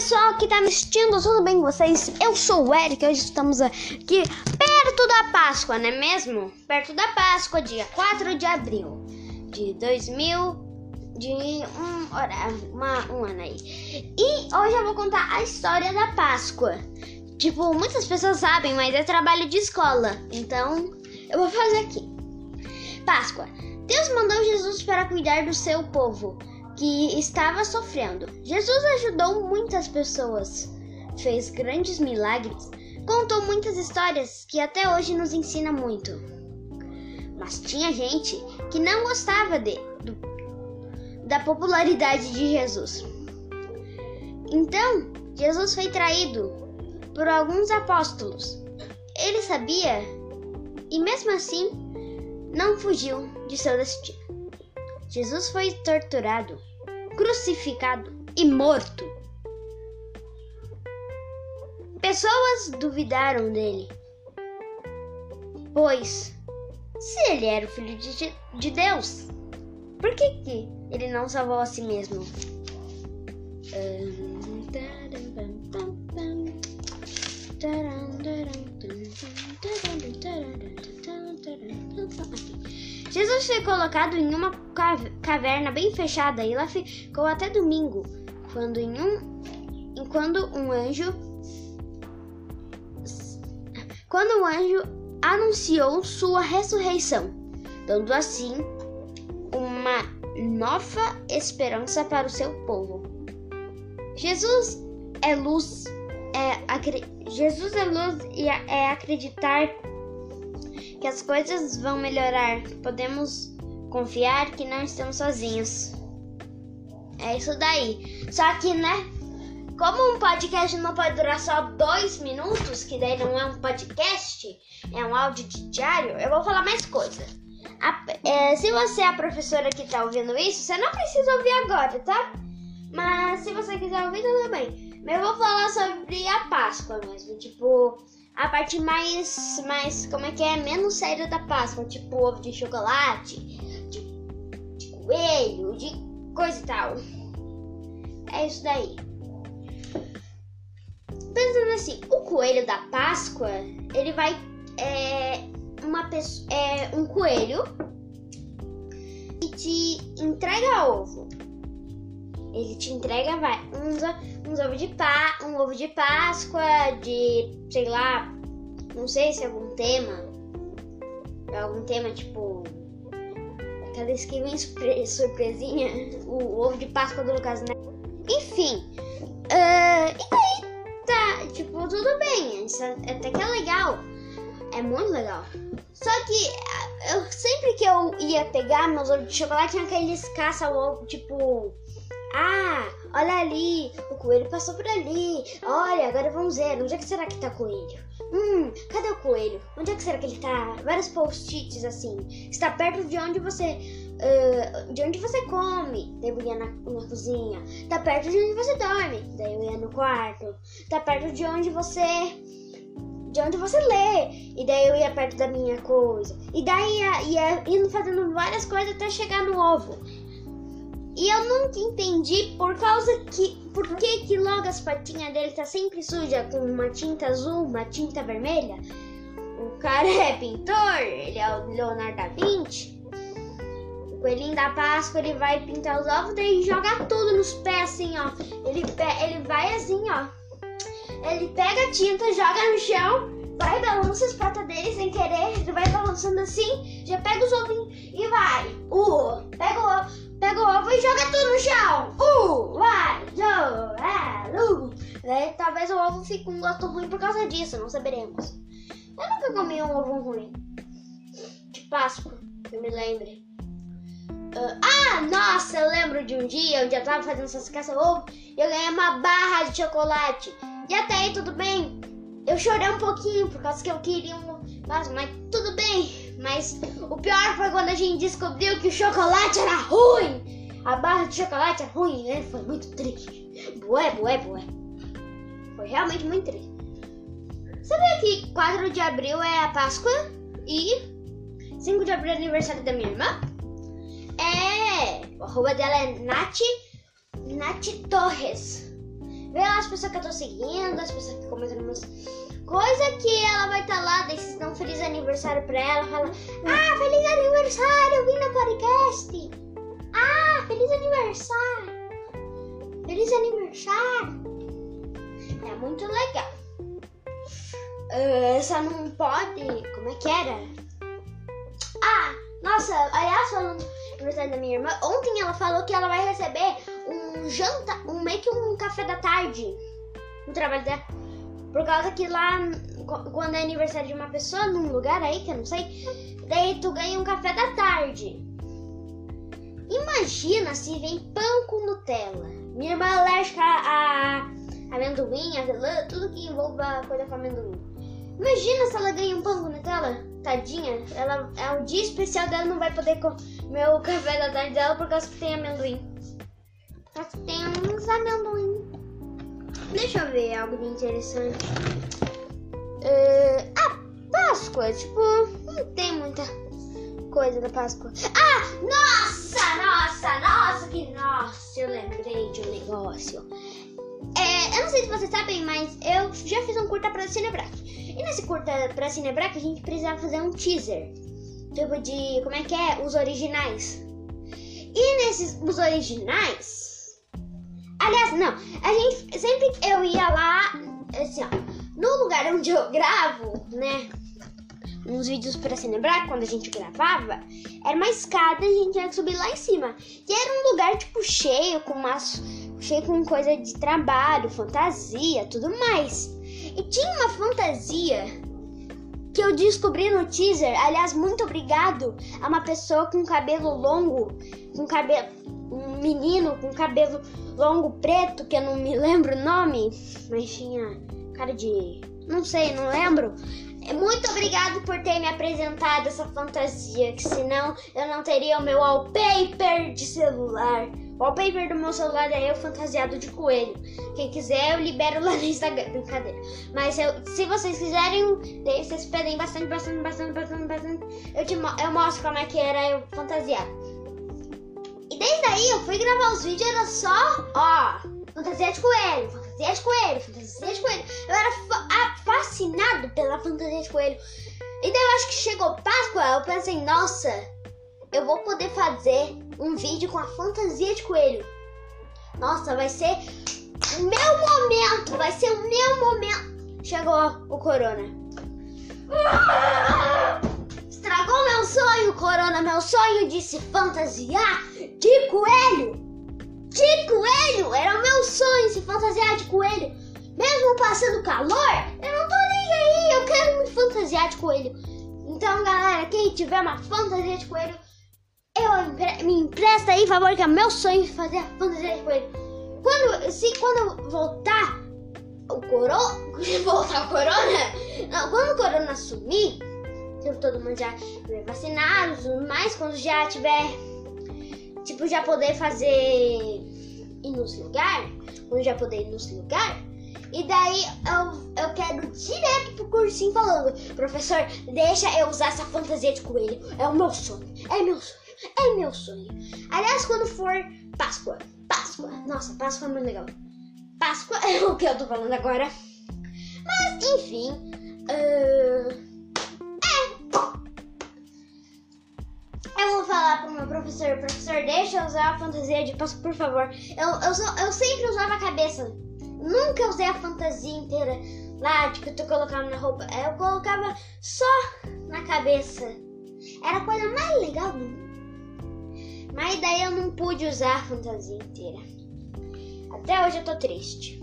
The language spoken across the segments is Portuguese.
pessoal que tá me assistindo, tudo bem com vocês? Eu sou o Eric, hoje estamos aqui perto da Páscoa, não é mesmo? Perto da Páscoa, dia 4 de abril de 2000, de um, horário, uma, um ano aí. E hoje eu vou contar a história da Páscoa. Tipo, muitas pessoas sabem, mas é trabalho de escola, então eu vou fazer aqui. Páscoa. Deus mandou Jesus para cuidar do seu povo que estava sofrendo. Jesus ajudou muitas pessoas, fez grandes milagres, contou muitas histórias que até hoje nos ensina muito. Mas tinha gente que não gostava de, do, da popularidade de Jesus. Então, Jesus foi traído por alguns apóstolos. Ele sabia e, mesmo assim, não fugiu de seu destino. Jesus foi torturado crucificado e morto. Pessoas duvidaram dele, pois se ele era o filho de, de Deus, por que, que ele não salvou a si mesmo? Jesus foi colocado em uma caverna bem fechada e lá ficou até domingo, quando em um quando um anjo quando o anjo anunciou sua ressurreição, dando assim uma nova esperança para o seu povo. Jesus é luz, é Jesus é luz e é acreditar que as coisas vão melhorar. Podemos confiar que não estamos sozinhos. É isso daí. Só que, né? Como um podcast não pode durar só dois minutos, que daí não é um podcast, é um áudio diário, eu vou falar mais coisa. A, é, se você é a professora que tá ouvindo isso, você não precisa ouvir agora, tá? Mas se você quiser ouvir, tudo bem. Mas eu vou falar sobre a Páscoa mesmo. Tipo, a parte mais, mais, como é que é, menos séria da Páscoa, tipo ovo de chocolate, de coelho, de coisa e tal. É isso daí. Pensando assim, o coelho da Páscoa, ele vai é uma pessoa, é um coelho que te entrega ovo. Ele te entrega, vai, uns, uns ovos de pá, um ovo de Páscoa, de, sei lá, não sei se é algum tema. Algum tema tipo. Aquela que vem surpresinha. O, ovo de Páscoa do Lucas, né? Enfim. Uh, e aí, tá, tipo, tudo bem. É, até que é legal. É muito legal. Só que eu, sempre que eu ia pegar meus ovos de chocolate, tinha aqueles caça ovo, tipo ah, olha ali, o coelho passou por ali. Olha, agora vamos ver. Onde é que será que tá o coelho? Hum, cadê o coelho? Onde é que será que ele tá? Vários post-its assim. Está perto de onde você. Uh, de onde você come. Daí eu ia na, na cozinha. Tá perto de onde você dorme. Daí eu ia no quarto. Tá perto de onde você de onde você lê. E daí eu ia perto da minha coisa. E daí ia, ia indo fazendo várias coisas até chegar no ovo. E eu nunca entendi por causa que. Por que, que logo as patinhas dele tá sempre suja com uma tinta azul, uma tinta vermelha? O cara é pintor, ele é o Leonardo da Vinci. O coelhinho da Páscoa ele vai pintar os ovos, daí joga tudo nos pés assim, ó. Ele, ele vai assim, ó. Ele pega a tinta, joga no chão, vai balança as patas dele sem querer, ele vai balançando assim, já pega os ovinhos e vai. Uh, pega o ovo pega o joga, é, Talvez o ovo fique um gosto ruim por causa disso, não saberemos. Eu nunca comi um ovo ruim. De Páscoa, que eu me lembre. Uh, ah, nossa, eu lembro de um dia onde eu tava fazendo essas caça-ovo e eu ganhei uma barra de chocolate. E até aí tudo bem. Eu chorei um pouquinho por causa que eu queria um. Mas, mas tudo bem. Mas o pior foi quando a gente descobriu que o chocolate era ruim. A barra de chocolate é ruim, né? Foi muito triste. Bué, bué, bué. Foi realmente muito triste. Sabia que 4 de abril é a Páscoa e 5 de abril é aniversário da minha irmã? É, o arroba dela é Nath, Nath Torres. ver as pessoas que eu tô seguindo, as pessoas que comentam umas coisas que ela vai estar tá lá, daí vocês dão um feliz aniversário pra ela, fala, ah, feliz aniversário, vim no podcast. Ah, feliz aniversário. Feliz aniversário. Muito legal. Uh, só não pode. Como é que era? Ah, nossa, aliás, falando aniversário da minha irmã, ontem ela falou que ela vai receber um janta, um meio que um café da tarde no trabalho dela. Por causa que lá, quando é aniversário de uma pessoa, num lugar aí que eu não sei, daí tu ganha um café da tarde. Imagina se vem pão com Nutella. Minha irmã é alérgica a amendoim, avelã, tudo que envolva coisa com amendoim. Imagina se ela ganha um pão com Nutella. Tadinha, ela é um dia especial dela, não vai poder comer o café da tarde dela por causa que tem amendoim. Causa que tem uns amendoim. Deixa eu ver algo de interessante. Uh, a Páscoa, tipo, não tem muita coisa da Páscoa. Ah, nossa, nossa, nossa, que nossa, eu lembrei de um negócio. Se vocês sabem, mas eu já fiz um curta pra Cinebrac. E nesse curta pra Cinebrac a gente precisava fazer um teaser. Tipo de. Como é que é? Os originais. E nesses. Os originais. Aliás, não. A gente. Sempre eu ia lá. Assim, ó. No lugar onde eu gravo, né? Uns vídeos pra Cinebrac, quando a gente gravava, era uma escada e a gente tinha que subir lá em cima. E era um lugar, tipo, cheio, com umas cheio com coisa de trabalho, fantasia, tudo mais. E tinha uma fantasia que eu descobri no teaser. Aliás, muito obrigado a uma pessoa com cabelo longo, com cabelo um menino com cabelo longo preto, que eu não me lembro o nome, mas tinha cara de, não sei, não lembro. Muito obrigado por ter me apresentado essa fantasia, que senão eu não teria o meu wallpaper de celular. O wallpaper do meu celular é eu fantasiado de coelho. Quem quiser, eu libero lá no Instagram. Brincadeira. Mas eu, se vocês quiserem, vocês pedem bastante, bastante, bastante, bastante, bastante. Eu, te, eu mostro como é que era eu fantasiado. E desde aí eu fui gravar os vídeos, era só, ó, fantasia de coelho, fantasia de coelho, fantasia de coelho. Eu era fa fascinado pela fantasia de coelho. E eu acho que chegou Páscoa, eu pensei, nossa, eu vou poder fazer um vídeo com a fantasia de coelho. Nossa, vai ser o meu momento, vai ser o meu momento. Chegou o corona. Estragou meu sonho, corona, meu sonho de se fantasiar de coelho. De coelho, era o meu sonho se fantasiar de coelho. Mesmo passando calor, eu não tô nem aí, eu quero me fantasiar de coelho. Então, galera, quem tiver uma fantasia de coelho, eu me empresta aí, favor, que é meu sonho fazer a fantasia de coelho. Quando, se quando voltar o corona, voltar o corona, não, quando o corona sumir, se todo mundo já tiver vacinado, mais quando já tiver, tipo, já poder fazer ir nos lugares, quando já poder ir nos lugares, e daí eu, eu quero direto pro cursinho falando, professor, deixa eu usar essa fantasia de coelho. É o meu sonho, é meu sonho. É meu sonho. Aliás, quando for Páscoa. Páscoa. Nossa, Páscoa é muito legal. Páscoa é o que eu tô falando agora. Mas, enfim. Uh... É. Eu vou falar pro meu professor. Professor, deixa eu usar a fantasia de Páscoa, por favor. Eu, eu, eu sempre usava a cabeça. Nunca usei a fantasia inteira lá, tipo, tu colocava na roupa. Eu colocava só na cabeça. Era a coisa mais legal do mundo. Mas daí eu não pude usar a fantasia inteira. Até hoje eu tô triste.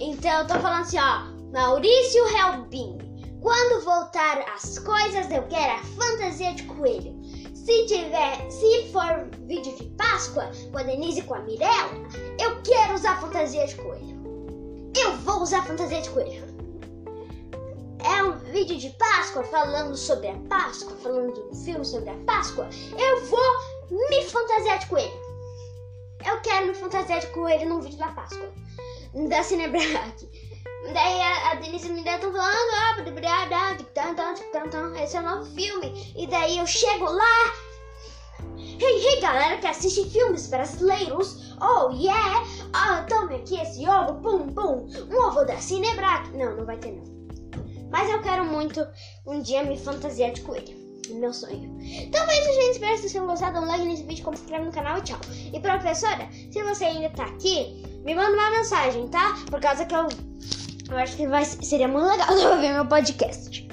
Então eu tô falando assim, ó. Maurício Helbin. Quando voltar as coisas, eu quero a fantasia de coelho. Se tiver, se for vídeo de Páscoa com a Denise e com a Mirella, eu quero usar a fantasia de coelho. Eu vou usar a fantasia de coelho. É um vídeo de Páscoa falando sobre a Páscoa, falando de um filme sobre a Páscoa. Eu vou me fantasiar de coelho. Eu quero me fantasiar de coelho num vídeo da Páscoa. Da Cinebrack. Daí a, a Denise me deu tão falando, esse é o novo filme. E daí eu chego lá, Hey, hey, galera que assiste filmes brasileiros. Oh, yeah. Ah, tome aqui esse ovo, pum, pum. Um ovo da Cinebrac. Não, não vai ter não. Mas eu quero muito um dia me fantasiar de coelho. Meu sonho. Então isso, gente. Espero que vocês tenham gostado. Dá um like nesse vídeo, se inscreve no canal e tchau. E professora, se você ainda tá aqui, me manda uma mensagem, tá? Por causa que eu, eu acho que vai, seria muito legal ver meu podcast.